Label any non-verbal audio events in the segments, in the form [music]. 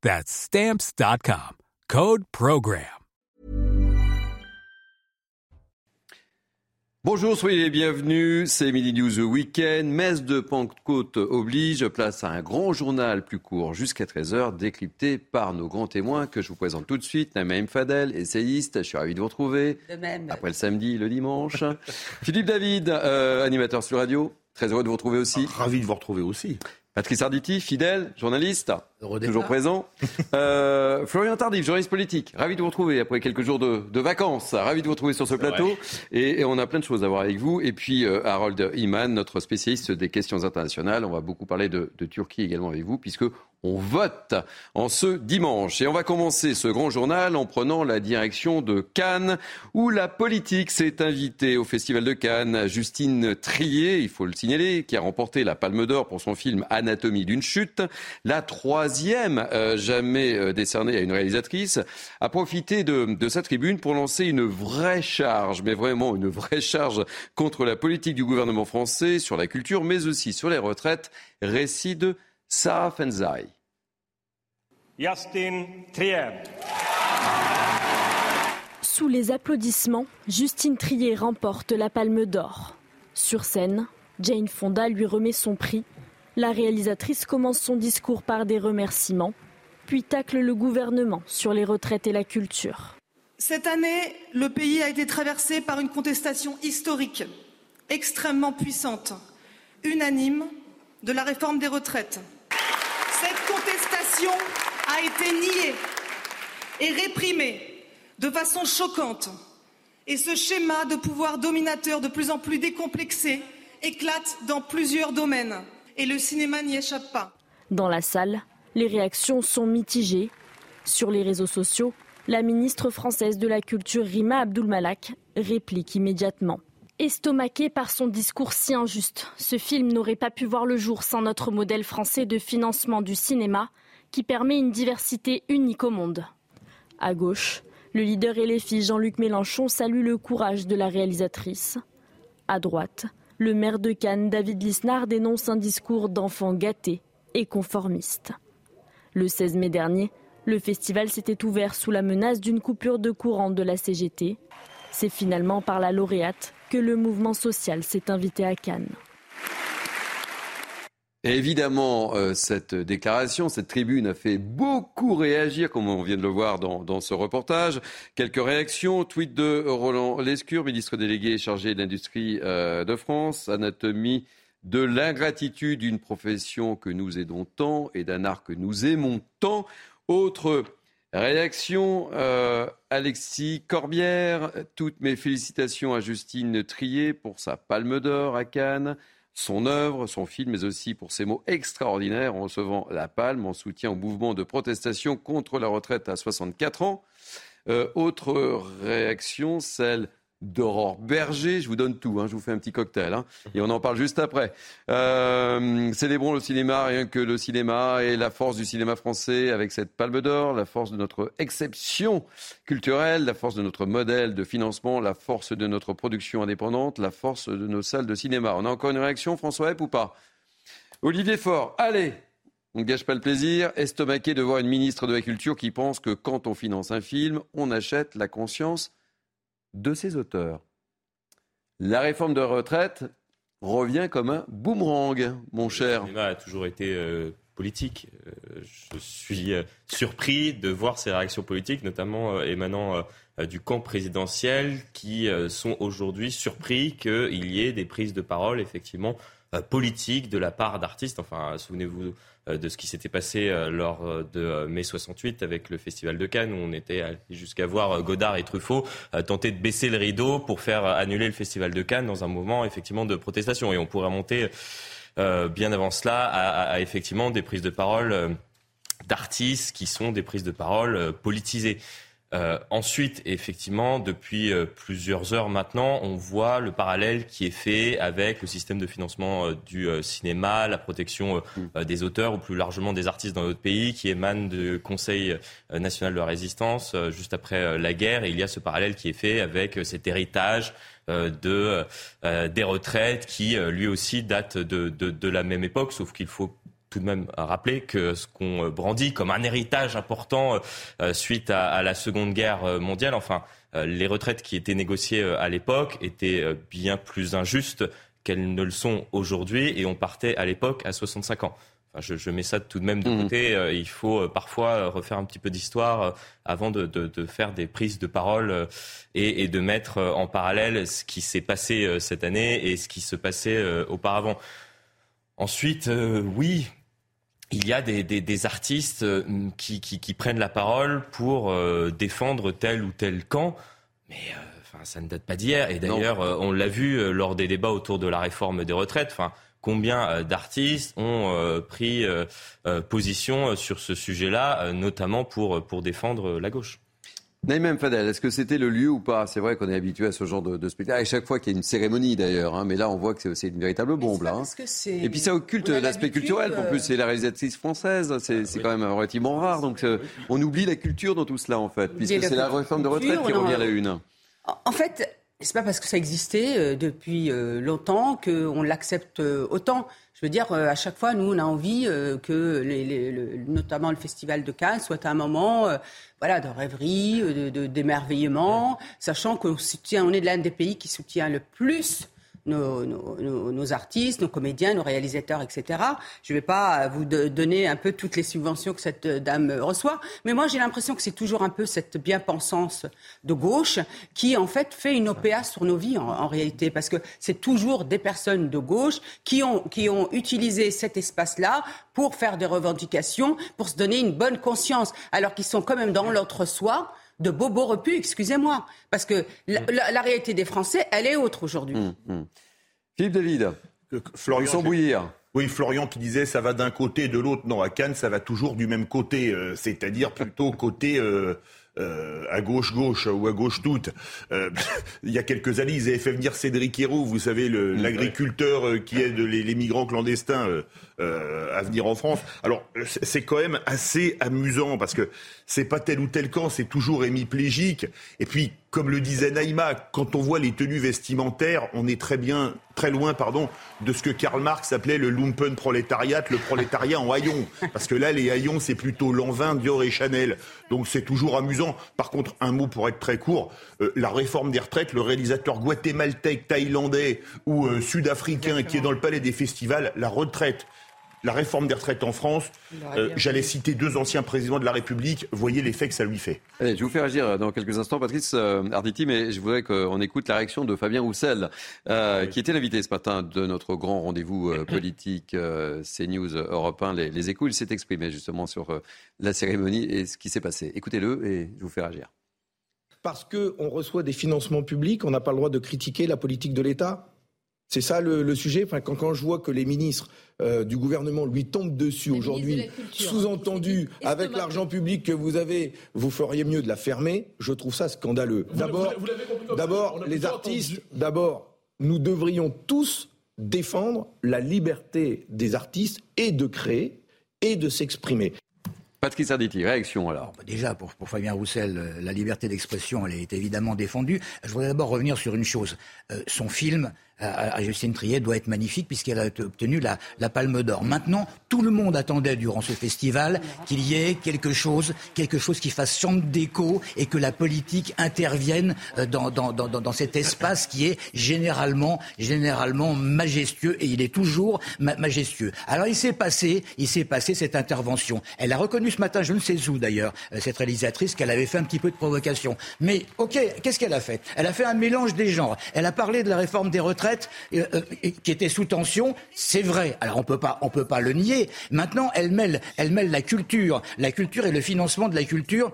That's Stamps.com. Code Program. Bonjour, soyez les bienvenus. C'est Midi News Weekend. Messe de Pentecôte oblige. Place à un grand journal plus court jusqu'à 13h, décrypté par nos grands témoins que je vous présente tout de suite. Naïm Fadel, essayiste. Je suis ravi de vous retrouver. De même. Après le samedi, le dimanche. [laughs] Philippe David, euh, animateur sur radio. Très heureux de vous retrouver aussi. Ravi de vous retrouver aussi. Patrice Arditi, fidèle, journaliste, toujours présent. [laughs] Euh, Florian Tardif, journaliste politique. Ravi de vous retrouver après quelques jours de, de vacances. Ravi de vous retrouver sur ce plateau. Et, et, on a plein de choses à voir avec vous. Et puis euh, Harold Iman, notre spécialiste des questions internationales. On va beaucoup parler de, de Turquie également avec vous, puisque on vote en ce dimanche. Et on va commencer ce grand journal en prenant la direction de Cannes, où la politique s'est invitée au Festival de Cannes. Justine Trier, il faut le signaler, qui a remporté la Palme d'Or pour son film Anatomie d'une chute, la troisième euh, jamais euh, décernée à une réalisatrice, a profité de, de sa tribune pour lancer une vraie charge, mais vraiment une vraie charge contre la politique du gouvernement français sur la culture, mais aussi sur les retraites. Récit de Sarah Fenzai. Justin Trier. Sous les applaudissements, Justine Trier remporte la Palme d'Or. Sur scène, Jane Fonda lui remet son prix. La réalisatrice commence son discours par des remerciements, puis tacle le gouvernement sur les retraites et la culture. Cette année, le pays a été traversé par une contestation historique, extrêmement puissante, unanime, de la réforme des retraites. Cette contestation a été niée et réprimée de façon choquante. Et ce schéma de pouvoir dominateur de plus en plus décomplexé éclate dans plusieurs domaines. Et le cinéma n'y échappe pas. Dans la salle, les réactions sont mitigées. Sur les réseaux sociaux, la ministre française de la Culture Rima Abdulmalak réplique immédiatement. Estomaqué par son discours si injuste, ce film n'aurait pas pu voir le jour sans notre modèle français de financement du cinéma qui permet une diversité unique au monde. À gauche, le leader et les filles Jean-Luc Mélenchon salue le courage de la réalisatrice. À droite, le maire de Cannes, David Lisnard, dénonce un discours d'enfant gâté et conformiste. Le 16 mai dernier, le festival s'était ouvert sous la menace d'une coupure de courant de la CGT. C'est finalement par la lauréate que le mouvement social s'est invité à Cannes. Évidemment, euh, cette déclaration, cette tribune a fait beaucoup réagir, comme on vient de le voir dans, dans ce reportage. Quelques réactions. Tweet de Roland Lescure, ministre délégué chargé de l'industrie euh, de France. Anatomie de l'ingratitude d'une profession que nous aidons tant et d'un art que nous aimons tant. Autre réaction, euh, Alexis Corbière. Toutes mes félicitations à Justine Trier pour sa palme d'or à Cannes son œuvre, son film, mais aussi pour ses mots extraordinaires en recevant la palme en soutien au mouvement de protestation contre la retraite à 64 ans. Euh, autre réaction, celle d'Aurore Berger. Je vous donne tout, hein, je vous fais un petit cocktail. Hein, et on en parle juste après. Euh, célébrons le cinéma, rien que le cinéma et la force du cinéma français avec cette palme d'or, la force de notre exception culturelle, la force de notre modèle de financement, la force de notre production indépendante, la force de nos salles de cinéma. On a encore une réaction, François Epp, ou pas? Olivier Faure, allez on ne gâche pas le plaisir, estomaqué de voir une ministre de la Culture qui pense que quand on finance un film, on achète la conscience de ses auteurs. La réforme de retraite revient comme un boomerang, mon cher. Le a toujours été euh, politique. Euh, je suis euh, surpris de voir ces réactions politiques, notamment émanant du camp présidentiel qui sont aujourd'hui surpris qu'il y ait des prises de parole effectivement politiques de la part d'artistes. Enfin, souvenez-vous de ce qui s'était passé lors de mai 68 avec le Festival de Cannes, où on était allé jusqu'à voir Godard et Truffaut tenter de baisser le rideau pour faire annuler le Festival de Cannes dans un moment effectivement de protestation. Et on pourrait monter bien avant cela à, effectivement des prises de parole d'artistes qui sont des prises de parole euh, politisées. Euh, ensuite, effectivement, depuis euh, plusieurs heures maintenant, on voit le parallèle qui est fait avec le système de financement du cinéma, la protection mm. des auteurs ou plus largement des artistes dans notre pays qui émane du Conseil national de la résistance juste après la guerre. Et il y a ce parallèle qui est fait avec cet héritage de, des retraites qui, lui aussi, date de, de, de la même époque, sauf qu'il faut tout de même rappeler que ce qu'on brandit comme un héritage important euh, euh, suite à, la Seconde Guerre euh, mondiale, enfin, les retraites qui étaient négociées à l'époque étaient bien plus injustes qu'elles ne le sont aujourd'hui, et on partait à l'époque à 65 ans. Enfin, je, mets ça tout de même de mmh. côté. il faut parfois refaire un petit peu d'histoire avant de, faire des prises de parole et, et, de mettre en parallèle ce qui s'est passé cette année et ce qui se passait auparavant. Ensuite, oui, il y a des, artistes euh, qui, prennent la parole pour euh, défendre tel ou tel camp, mais euh, ça ne date pas d'hier. Et d'ailleurs, on l'a vu lors des débats autour de la réforme des retraites. Enfin, combien d'artistes ont pris position sur ce sujet-là, notamment pour, pour défendre la gauche? Naïm Fadel, est-ce que c'était le lieu ou pas? C'est vrai qu'on est habitué à ce genre de, spectacle. À chaque fois qu'il y a une cérémonie d'ailleurs, hein, mais là on voit que c'est une véritable bombe. Là, hein. Et puis ça occulte l'aspect culturel. En plus, c'est la réalisatrice française. C'est quand même relativement rare. Donc euh, on oublie la culture dans tout cela en fait, puisque c'est la réforme de retraite qui revient à la une. En fait, c'est pas parce que ça existait euh, depuis euh, longtemps qu'on l'accepte autant. Je veux dire, à chaque fois, nous, on a envie que, les, notamment le Festival de Cannes, soit un moment voilà, de rêverie, de, d'émerveillement, sachant qu'on soutient, on est l'un des pays qui soutient le plus nos, artistes, nos comédiens, nos réalisateurs, etc. Je ne vais pas vous donner un peu toutes les subventions que cette dame reçoit, mais moi j'ai l'impression que c'est toujours un peu cette bien-pensance de gauche qui en fait fait une OPA sur nos vies en, réalité, parce que c'est toujours des personnes de gauche qui ont, qui ont utilisé cet espace-là pour faire des revendications, pour se donner une bonne conscience, alors qu'ils sont quand même dans l'autre soi de bobo repus, excusez-moi. Parce que la, réalité des Français, elle est autre aujourd'hui. Hum, hum. Philippe David, Florian bouillir. Oui, Florian qui disait ça va d'un côté et de l'autre. Non, à Cannes, ça va toujours du même côté, euh, c'est-à-dire plutôt [laughs] côté euh, euh, à gauche gauche ou à gauche toute. Euh, [laughs] il y a quelques années, ils avaient fait venir Cédric Héroux, vous savez, mm, l'agriculteur euh, qui aide les, migrants clandestins à venir en France. Alors c'est quand même assez amusant parce que c'est pas tel ou tel camp, c'est toujours hémiplégique. Et puis comme le disait Naïma, quand on voit les tenues vestimentaires, on est très bien, très loin, pardon, de ce que Karl Marx appelait le lumpen prolétariat, le prolétariat en haillons. Parce que là, les haillons, c'est plutôt Lanvin, Dior et Chanel. Donc c'est toujours amusant. Par contre, un mot pour être très court, euh, la réforme des retraites, le réalisateur guatémaltèque, thaïlandais ou euh, sud-africain qui est dans le palais des festivals, la retraite la réforme des retraites en France, euh, j'allais citer deux anciens présidents de la République, voyez l'effet que ça lui fait. Allez, je vais vous faire agir dans quelques instants, Patrice euh, Arditi, mais je voudrais qu'on écoute la réaction de Fabien Roussel, euh, qui était l'invité ce matin de notre grand rendez-vous politique CNews Europe 1, les, les échos. Il s'est exprimé justement sur la cérémonie et ce qui s'est passé. Écoutez-le et je vous fais agir. Parce qu'on reçoit des financements publics, on n'a pas le droit de critiquer la politique de l'État c'est ça le, sujet. Enfin, quand, je vois que les ministres euh, du gouvernement lui tombent dessus aujourd'hui, sous-entendu avec l'argent public que vous avez, vous feriez mieux de la fermer. Je trouve ça scandaleux. D'abord, d'abord les artistes. D'abord, nous devrions tous défendre la liberté des artistes et de créer et de s'exprimer. Patrice Arditi, réaction alors. Bah, déjà, pour, Fabien Roussel, euh, la liberté d'expression, elle est évidemment défendue. Je voudrais d'abord revenir sur une chose. Euh, son film à, Justine Triet doit être magnifique puisqu'elle a obtenu la, la Palme d'Or. Maintenant, tout le monde attendait durant ce festival qu'il y ait quelque chose, quelque chose qui fasse chambre d'écho et que la politique intervienne euh, dans, dans, dans, dans, cet espace qui est généralement, généralement majestueux et il est toujours majestueux. Alors il s'est passé, il s'est passé cette intervention. Elle a reconnu ce matin, je ne sais où d'ailleurs, euh, cette réalisatrice, qu'elle avait fait un petit peu de provocation. Mais ok, qu'est-ce qu'elle a fait? Elle a fait un mélange des genres. Elle a parlé de la réforme des retraites euh, qui était sous tension. C'est vrai. Alors on peut pas, on peut pas le nier. Maintenant, elle mêle, elle mêle la culture, la culture et le financement de la culture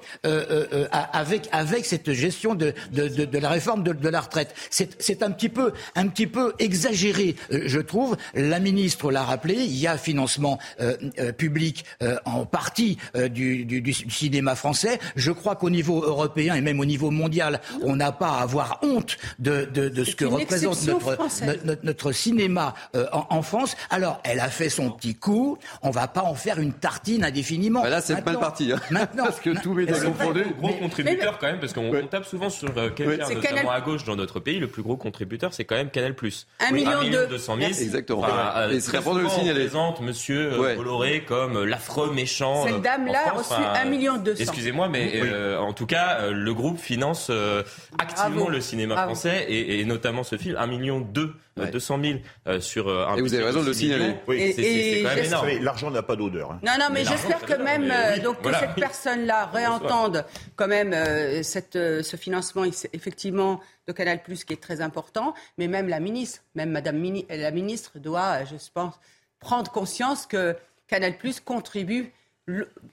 avec avec cette gestion de, de, de, de la réforme de, de la retraite. C'est un petit peu, un petit peu exagéré, euh, je trouve. La ministre l'a rappelé, il y a financement euh, euh, public en partie du, du, du, cinéma français. Je crois qu'au niveau européen et même au niveau mondial, on n'a pas à avoir honte de, de, de ce que représente notre, notre, notre, cinéma en, en, France. Alors, elle a fait son petit coup. On va pas en faire une tartine indéfiniment. Bah là, c'est mal parti. Hein. Maintenant, [laughs] parce que tout est confondu. Gros contributeur quand même, parce qu'on tape souvent sur quelqu'un, notamment à gauche dans notre pays. Le plus gros contributeur, c'est quand même Canal+. Un million de 200 000. Exactement. Enfin, euh, très souvent, le signaler. présente Monsieur euh, Bolloré comme euh, l'affreux méchant. Cette dame-là a reçu un million deux Excusez-moi, mais euh, en tout cas, le groupe finance activement le cinéma français et, et, notamment ce film, un million deux. 200 000 sur un Et vous avez raison de le signaler. Oui. C'est quand même énorme. L'argent n'a pas d'odeur. Hein. Non, non, mais, j'espère que même donc que cette personne-là réentende quand même cette, ce financement effectivement de Canal+, qui est très important, mais même la ministre, même Madame la ministre doit, je pense, prendre conscience que Canal+ contribue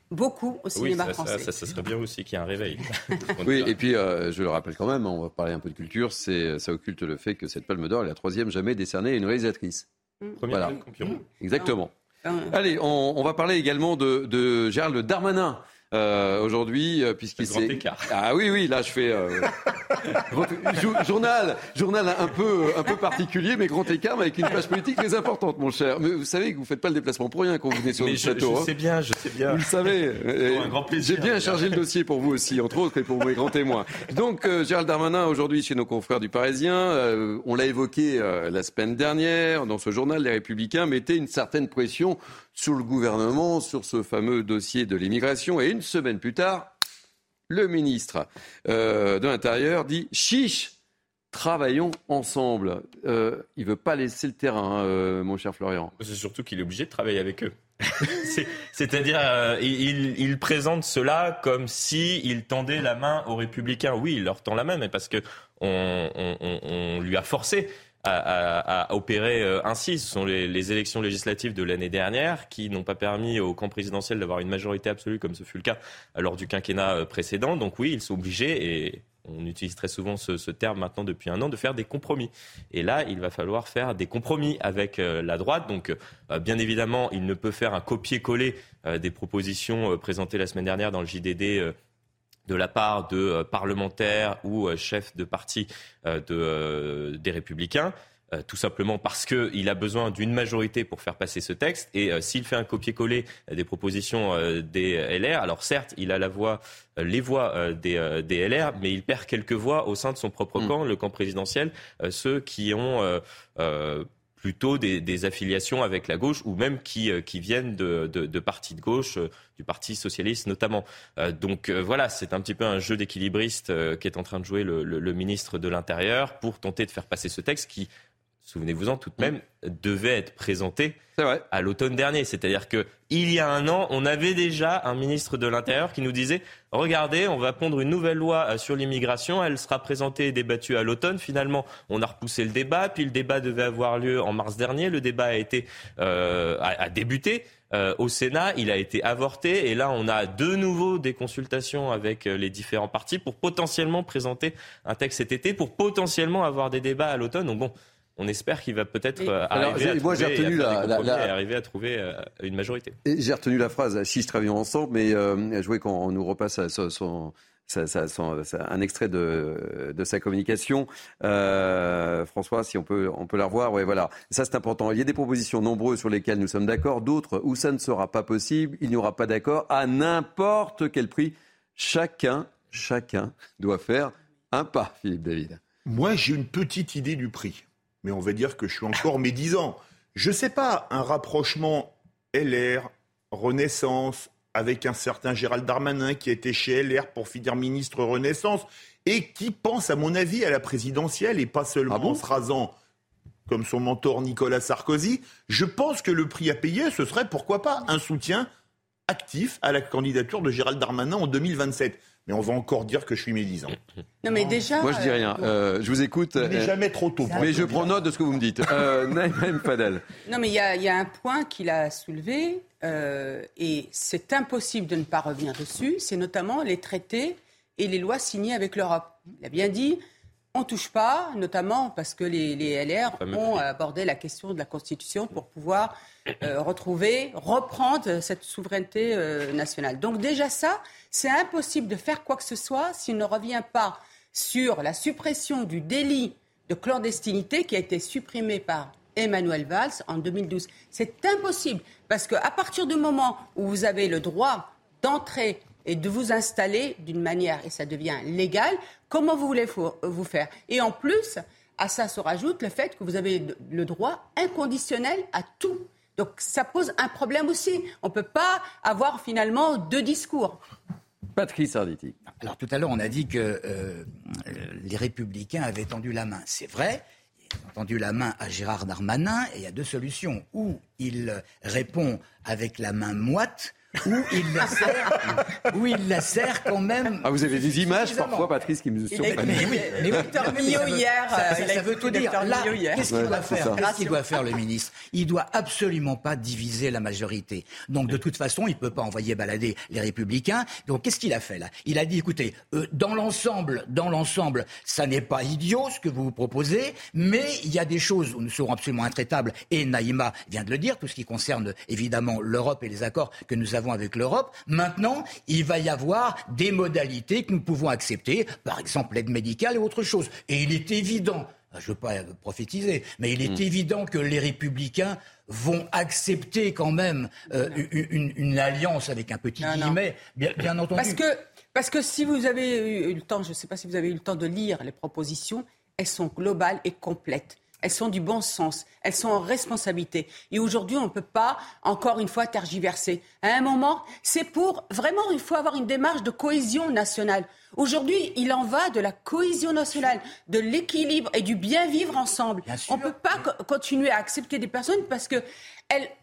beaucoup au cinéma français. Ça, ça, serait bien aussi qu'il y ait un réveil. [laughs] oui, et puis euh, je le rappelle quand même, on va parler un peu de culture, c'est ça occulte le fait que cette Palme d'Or est la troisième jamais décernée à une réalisatrice. Mmh. Première voilà. Exactement. Allez, on, on, va parler également de, de Gérald Darmanin. Euh, aujourd'hui, euh, puisqu'il s'est. Ah oui, oui, là je fais euh... [laughs] journal, journal un peu, un peu particulier, mais grand écart, mais avec une page politique très importante, mon cher. Mais vous savez que vous faites pas le déplacement pour rien quand vous venez sur le château. Je, sais bien, je sais bien. Vous le savez. [laughs] un grand plaisir. J'ai bien chargé le dossier pour vous aussi, entre autres, et pour mes grands témoins. Donc, euh, Gérald Darmanin, aujourd'hui, chez nos confrères du Parisien, euh, on l'a évoqué la semaine dernière, dans ce journal, les Républicains mettaient une certaine pression sur le gouvernement, sur ce fameux dossier de l'immigration. Et une semaine plus tard, le ministre euh, de l'Intérieur dit chiche, travaillons ensemble. Euh, il ne veut pas laisser le terrain, euh, mon cher Florian. C'est surtout qu'il est obligé de travailler avec eux. [laughs] C'est-à-dire, il, présente cela comme si il tendait la main aux républicains. Oui, il leur tend la main, mais parce que on, on, on lui a forcé à, opérer euh, ainsi. Ce sont les, élections législatives de l'année dernière qui n'ont pas permis au camp présidentiel d'avoir une majorité absolue comme ce fut le cas lors du quinquennat euh, précédent. Donc oui, ils sont obligés et on utilise très souvent ce, ce, terme maintenant depuis un an, de faire des compromis. Et là, il va falloir faire des compromis avec euh, la droite. Donc, bien évidemment, il ne peut faire un copier-coller des propositions présentées la semaine dernière dans le JDD de la part de euh, parlementaires ou euh, chefs de parti euh, de, des républicains. tout simplement parce qu'il a besoin d'une majorité pour faire passer ce texte. Et s'il fait un copier-coller des propositions des LR, alors certes, il a la voix, les voix des, des, LR, mais il perd quelques voix au sein de son propre mm. camp, le camp présidentiel, ceux qui ont plutôt des, affiliations avec la gauche ou même qui, euh, qui viennent de, de, partis de gauche, euh, du Parti socialiste notamment. Euh, donc voilà, c'est un petit peu un jeu d'équilibriste qu'est en train de jouer le ministre de l'Intérieur pour tenter de faire passer ce texte qui, souvenez-vous-en tout de même, devait être présenté à l'automne dernier. C'est-à-dire que il y a un an, on avait déjà un ministre de l'Intérieur qui nous disait regardez, on va pondre une nouvelle loi euh, sur l'immigration, elle sera présentée et débattue à l'automne. Finalement, on a repoussé le débat, puis le débat devait avoir lieu en mars dernier. Le débat a été euh, a, débuté. Euh, au Sénat, il a été avorté et là on a de nouveau des consultations avec les différents partis pour potentiellement présenter un texte cet été, pour potentiellement avoir des débats à l'automne. Donc bon, on espère qu'il va peut-être euh, arriver, à trouver, retenu la, arriver à trouver euh, une majorité. J'ai retenu la phrase si je travaillons ensemble, mais euh, je voulais qu'on nous repasse son, un extrait de, sa communication. François, si on peut, on peut la revoir. Ouais, voilà. Ça, c'est important. Il y a des propositions nombreuses sur lesquelles nous sommes d'accord, d'autres où ça ne sera pas possible. Il n'y aura pas d'accord à n'importe quel prix. Chacun, chacun doit faire un pas, Philippe David. Moi, j'ai une petite idée du prix. Mais on va dire que je suis encore médisant. Je ne sais pas, un rapprochement LR, Renaissance, avec un certain Gérald Darmanin qui était chez LR pour finir ministre Renaissance et qui pense, à mon avis, à la présidentielle et pas seulement Ah bon en se rasant comme son mentor Nicolas Sarkozy. Je pense que le prix à payer, ce serait pourquoi pas un soutien actif à la candidature de Gérald Darmanin en 2027. Mais on va encore dire que je suis médisant. Non, mais déjà. Moi, je dis euh, rien. Euh, je vous écoute. Il n'est euh, jamais trop tôt. pour mais je prends note de ce que vous me dites. Euh, [laughs] Naïm Fadel. Non, mais il y, a- il y a un point qu'il a soulevé, euh, et c'est impossible de ne pas revenir dessus, c'est notamment les traités et les lois signées avec l'Europe. Il a bien dit, on ne touche pas, notamment parce que les, les LR ont abordé la question de la Constitution pour pouvoir euh, retrouver, reprendre cette souveraineté euh, nationale. Donc déjà ça, c'est impossible de faire quoi que ce soit s'il ne revient pas sur la suppression du délit de clandestinité qui a été supprimé par Emmanuel Valls en 2012. C'est impossible parce qu'à partir du moment où vous avez le droit d'entrer et de vous installer d'une manière, et ça devient légal, comment vous voulez vous faire Et en plus, à ça se rajoute le fait que vous avez le droit inconditionnel à tout. Donc ça pose un problème aussi. On ne peut pas avoir finalement deux discours. Patrice Arditi. Alors tout à l'heure, on a dit que euh, euh, les républicains avaient tendu la main. C'est vrai. Ils ont tendu la main à Gérard Darmanin et il y a deux solutions. Ou il répond avec la main moite, ou il la serre, ou il la serre quand même. Ah, vous avez des images parfois, Patrice, qui me surprennent. Mais oui, mais oui. Docteur Mais Millot ça hier. Ça, euh, ça- veut tout dire. Là, hier. qu'est-ce qu'il doit faire? Qu'est-ce qu'il doit faire le ministre? Il doit absolument pas diviser la majorité. Donc de toute façon, il peut pas envoyer balader les républicains. Donc qu'est-ce qu'il a fait là? Il a dit écoutez, euh, dans l'ensemble, dans l'ensemble, ça n'est pas idiot ce que vous vous proposez, mais il y a des choses où nous serons absolument intraitables. Et Naïma vient de le dire, tout ce qui concerne évidemment l'Europe et les accords que nous avons avec l'Europe. Maintenant, il va y avoir des modalités que nous pouvons accepter, par exemple l'aide médicale et autre chose. Et il est évident, je ne veux pas prophétiser, mais il est Hmm. évident que les républicains vont accepter quand même euh, une, alliance avec un petit Non, bien, bien entendu. Parce que, parce que si vous avez eu le temps, je ne sais pas si vous avez eu le temps de lire les propositions, elles sont globales et complètes. Elles sont du bon sens, elles sont en responsabilité. Et aujourd'hui, on ne peut pas, encore une fois, tergiverser. À un moment, c'est pour, vraiment, il faut avoir une démarche de cohésion nationale. Aujourd'hui, il en va de la cohésion nationale, de l'équilibre et du bien vivre ensemble. Bien. On ne peut pas co- continuer à accepter des personnes parce que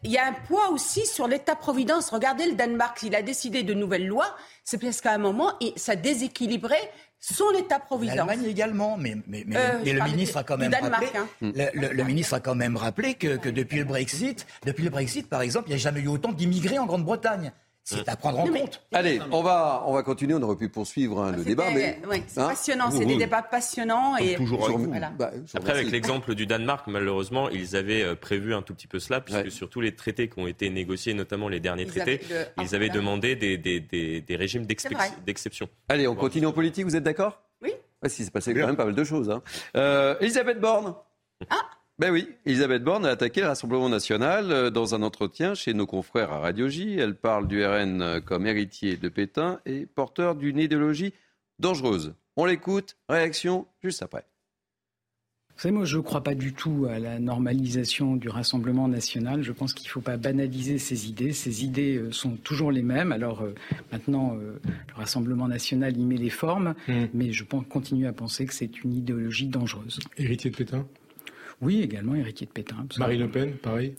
il y a un poids aussi sur l'État-providence. Regardez le Danemark, il a décidé de nouvelles lois, c'est parce qu'à un moment, ça déséquilibrait son État-providence. L'Allemagne également, mais, mais, mais- Euh, mais le ministre a quand même Danemark, rappelé, hein. le, le- le ministre a quand même rappelé que, que depuis le Brexit, depuis le Brexit, par exemple, il n'y a jamais eu autant d'immigrés en Grande-Bretagne. C'est à prendre en Non, mais- compte. Allez, on va, on va continuer. On aurait pu poursuivre hein, le C'était- débat, mais ouais, c'est hein passionnant, c'est des débats passionnants. Et toujours vous. Voilà. Bah, Après, avec l'exemple du Danemark, malheureusement, ils avaient euh, prévu un tout petit peu cela, puisque Ouais. sur tous les traités qui ont été négociés, notamment les derniers Ils traités, avaient le- ils avaient Ah, demandé des, des- des- des régimes d'exception. Allez, on continue en politique. Vous êtes d'accord? Oui. Ouais, si, c'est passé Bien. quand même pas mal de choses. Hein. Euh, Elisabeth Borne. Ah. Ben oui, Elisabeth Borne a attaqué le Rassemblement national euh, dans un entretien chez nos confrères à Radio J. Elle parle du RN euh, comme héritier de Pétain et porteur d'une idéologie dangereuse. On l'écoute, réaction juste après. Vous savez, moi, je ne crois pas du tout à la normalisation du Rassemblement national. Je pense qu'il ne faut pas banaliser ces idées. Ces idées euh, sont toujours les mêmes. Alors euh, maintenant, euh, le Rassemblement national y met les formes, Hmm. mais je pense, continue à penser que c'est une idéologie dangereuse. Héritier de Pétain? Oui, également héritier de Pétain. Marie Le Pen, pareil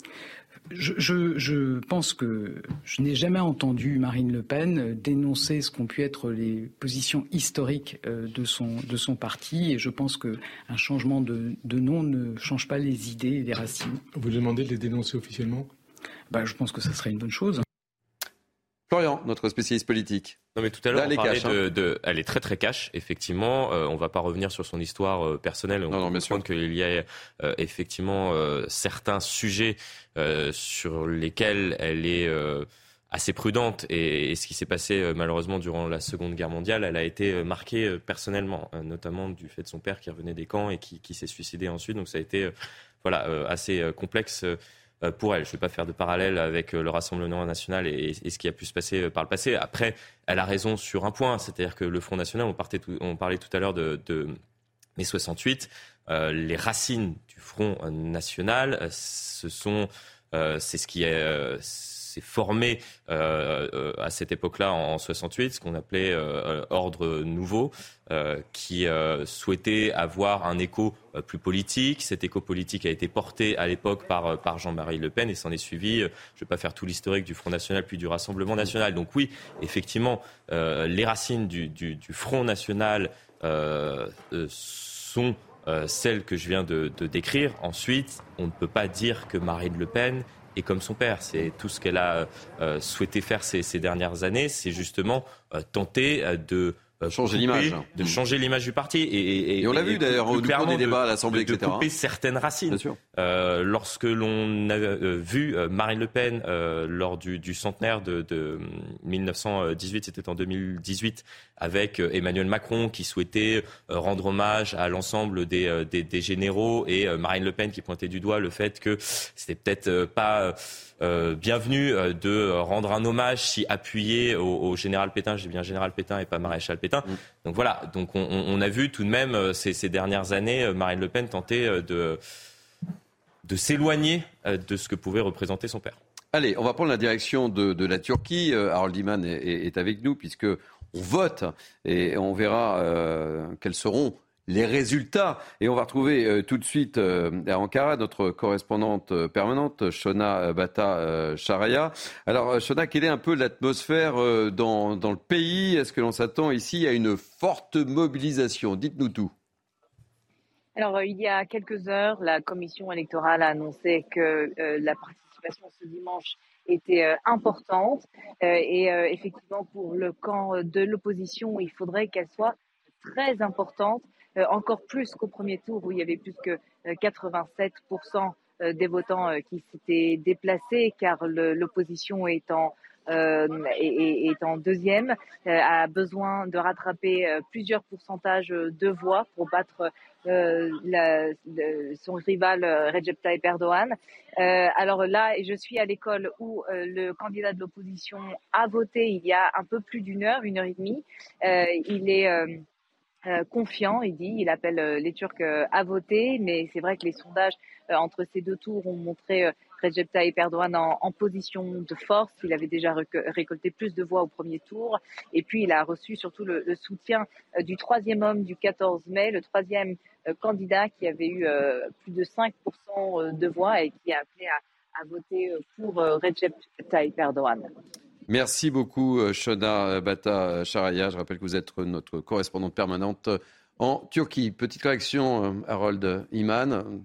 Je, je- je pense que je n'ai jamais entendu Marine Le Pen dénoncer ce qu'ont pu être les positions historiques euh, de son, de son parti, et je pense qu'un changement de, de nom ne change pas les idées et les racines. Vous demandez de les dénoncer officiellement? Bah, je pense que ça serait une bonne chose. Florian, notre spécialiste politique. Non, mais tout à l'heure, Là, on les parlait cash, hein. de, Elle est très très cash, effectivement. Euh, on va pas revenir sur son histoire euh, personnelle. On Non, non, bien sûr. qu'il y a euh, effectivement certains sujets sur lesquels elle est assez prudente. Et, et ce qui s'est passé malheureusement durant la Seconde Guerre mondiale, elle a été marquée personnellement, notamment du fait de son père qui revenait des camps et qui, qui s'est suicidé ensuite. Donc ça a été voilà, assez complexe. Euh, pour elle. Je ne vais pas faire de parallèle avec euh, le Rassemblement national et, ce qui a pu se passer euh, par le passé. Après, elle a raison sur un point, c'est-à-dire que le Front national, on, parlait tout à l'heure de, de mai 68. les racines du Front National, ce sont, c'est ce qui est formé euh, euh, à cette époque-là, en 68, ce qu'on appelait euh, Ordre Nouveau, qui souhaitait avoir un écho plus politique. Cet écho politique a été porté à l'époque par, par Jean-Marie Le Pen et s'en est suivi, je ne vais pas faire tout l'historique du Front National puis du Rassemblement National. Donc oui, effectivement, les racines du, Front National sont celles que je viens de, de, décrire. Ensuite, on ne peut pas dire que Marine Le Pen et comme son père. C'est tout ce qu'elle a euh, souhaité faire ces, ces dernières années, c'est justement euh, tenter euh, de euh, changer l'image. De changer l'image du parti. Et, et, on l'a vu d'ailleurs au cours des débats à l'Assemblée, etc. De couper certaines racines. Euh, lorsque l'on a euh, vu euh, Marine Le Pen euh, lors du, du, centenaire de, de 1918, c'était en 2018, avec Emmanuel Macron qui souhaitait rendre hommage à l'ensemble des, des, des, généraux et Marine Le Pen qui pointait du doigt le fait que c'était peut-être pas euh, bienvenu euh, de rendre un hommage si appuyé au, général Pétain, j'ai bien général Pétain et pas maréchal Pétain. Mm. Donc voilà, donc on, a vu tout de même euh, ces, dernières années Marine Le Pen tenter de, de s'éloigner de ce que pouvait représenter son père. Allez, on va prendre la direction de, la Turquie. Harold Iman est, est, avec nous puisque on vote et on verra quels seront les résultats. Et on va retrouver euh, tout de suite euh, à Ankara notre correspondante euh, permanente, Shona Bata Charaya. Alors, Shona, quelle est un peu l'atmosphère dans, dans, le pays? Est-ce que l'on s'attend ici à une forte mobilisation? Dites-nous tout. Alors, il y a quelques heures, la commission électorale a annoncé que la participation ce dimanche était importante. et effectivement, pour le camp de l'opposition, il faudrait qu'elle soit très importante. Euh, encore plus qu'au premier tour où il y avait plus que 87% euh, euh, des votants qui s'étaient déplacés car l'opposition est en est, en deuxième, a besoin de rattraper plusieurs pourcentages de voix pour battre la, son rival Recep Tayyip Erdogan. alors là, je suis à l'école où le candidat de l'opposition a voté il y a un peu plus d'une heure, une heure et demie. il est euh, confiant, il dit. Il appelle euh, les Turcs euh, à voter, mais c'est vrai que les sondages entre ces deux tours ont montré Recep Tayyip Erdogan en, en, position de force. Il avait déjà récolté plus de voix au premier tour. Et puis, il a reçu surtout le, le soutien du troisième homme du 14 mai, le troisième candidat qui avait eu plus de 5% de voix et qui a appelé à, à voter pour Recep Tayyip Erdogan. Merci beaucoup, euh, Shona Bata Charaya. Je rappelle que vous êtes notre correspondante permanente en Turquie. Petite réaction, euh, Harold Iman.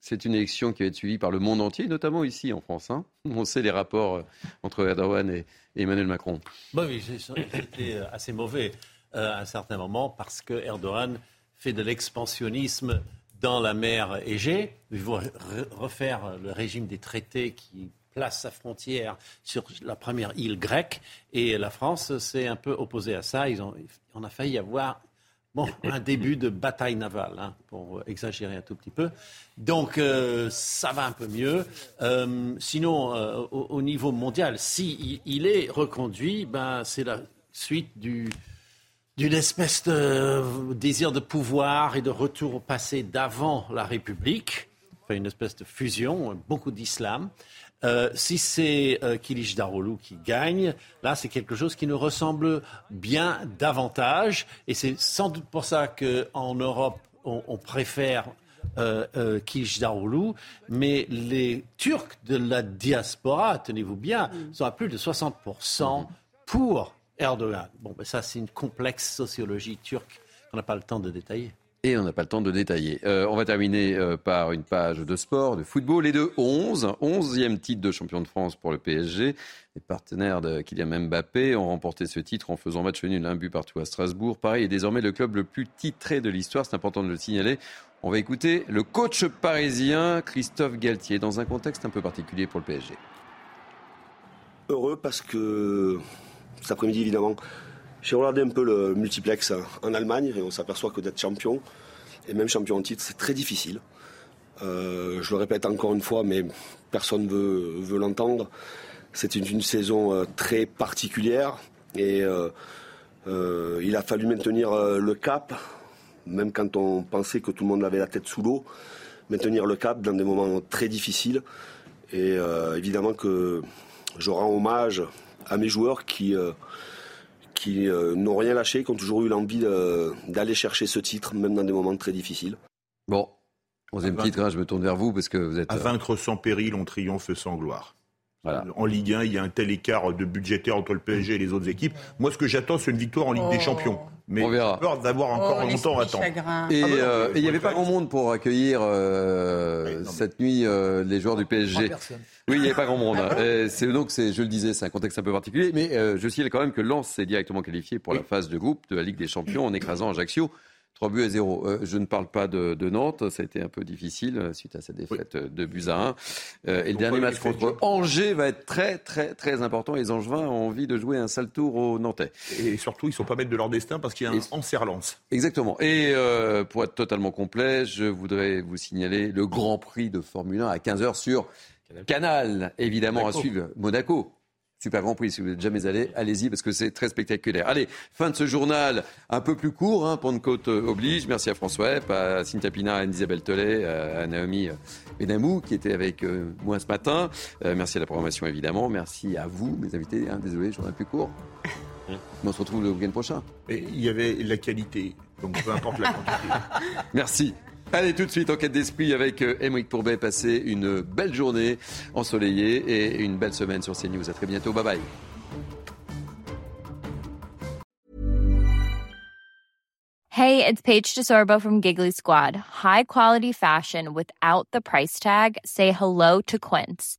C'est une élection qui va être suivie par le monde entier, notamment ici en France. Hein. [laughs] On sait les rapports euh, entre Erdogan et Emmanuel Macron. oui, c'était assez mauvais à un certain moment parce que Erdogan fait de l'expansionnisme dans la mer Égée. Il veut refaire le régime des traités qui place sa frontière sur la première île grecque. Et la France s'est un peu opposée à ça. Ils ont, on a failli avoir bon, [laughs] un début de bataille navale, hein, pour exagérer un tout petit peu. Donc euh, ça va un peu mieux. Euh, sinon, euh, au, niveau mondial, si il, est reconduit, ben, c'est la suite du, d'une espèce de désir de pouvoir et de retour au passé d'avant la République, enfin une espèce de fusion, beaucoup d'islam. Euh, si c'est euh, Kilij Darolou qui gagne, là, c'est quelque chose qui nous ressemble bien davantage. Et c'est sans doute pour ça qu'en Europe, on, préfère euh, euh Darolou. Mais les Turcs de la diaspora, tenez-vous bien, mm. sont à plus de 60% pour Erdogan. Bon, ben ça, c'est une complexe sociologie turque qu'on n'a pas le temps de détailler. Et on n'a pas le temps de détailler. Euh, on va terminer euh, par une page de sport, de football et de 11. 11e titre de champion de France pour le PSG. Les partenaires de Kylian Mbappé ont remporté ce titre en faisant match nul un but partout à Strasbourg. Paris est désormais le club le plus titré de l'histoire. C'est important de le signaler. On va écouter le coach parisien Christophe Galtier dans un contexte un peu particulier pour le PSG. Heureux parce que cet après-midi, évidemment, j'ai regardé un peu le multiplex en Allemagne et on s'aperçoit que d'être champion, et même champion en titre, c'est très difficile. Euh, je le répète encore une fois, mais personne ne veut, veut l'entendre. C'est une, saison euh, très particulière et euh, il a fallu maintenir le cap même quand on pensait que tout le monde avait la tête sous l'eau, maintenir le cap dans des moments très difficiles. Et évidemment que je rends hommage à mes joueurs qui, qui n'ont rien lâché, qui ont toujours eu l'envie d'aller chercher ce titre, même dans des moments très difficiles. Bon, onzième titre, hein, je me tourne vers vous parce que vous êtes. À vaincre sans péril, on triomphe sans gloire. En Ligue 1, il y a un tel écart de budgétaire entre le PSG et les autres équipes. Moi, ce que j'attends, c'est une victoire en Ligue des oh. Champions. Mais on verra. peur d'avoir encore oh, longtemps à attendre. Et ah bah euh, il n'y avait pas grand monde pour accueillir euh, cette nuit euh, les joueurs du PSG. Oui, il n'y avait pas grand monde. Hein. Ah c'est donc, je le disais, c'est un contexte un peu particulier. Mais je signale quand même que Lens s'est directement qualifié pour la phase de groupe de la Ligue des Champions en écrasant Ajaccio. 3 buts à 0. Euh, je ne parle pas de, Nantes, ça a été un peu difficile euh, suite à cette défaite euh, de buts à 1. et le dernier match contre Angers va être très très très important. Les Angevins ont envie de jouer un sale tour aux Nantais. Et surtout, ils ne sont pas maîtres de leur destin parce qu'il y a un enserlance. Exactement. Et pour être totalement complet, je voudrais vous signaler le Grand Prix de Formule 1 à 15h sur Canal, évidemment, à suivre Monaco. Super Grand Prix. Si vous n'êtes jamais allé, allez-y parce que c'est très spectaculaire. Allez, fin de ce journal un peu plus court. Hein, Pentecôte euh, oblige. Merci à François Epp, à Cynthia Pina, à Isabelle Tollet, à Naomi euh, Benamou qui était avec euh, moi ce matin. merci à la programmation évidemment. Merci à vous, mes invités. Hein, désolé, journal plus court. Mais on se retrouve le week-end prochain. il y avait la qualité, donc peu importe la quantité. [laughs] Merci. Allez, tout de suite, enquête d'esprit avec euh, Émeric Pourbet. Passez une belle journée ensoleillée et une belle semaine sur CNews. À très bientôt. Bye bye. Hey, it's Paige DeSorbo from Giggly Squad. High quality fashion without the price tag. Say hello to Quince.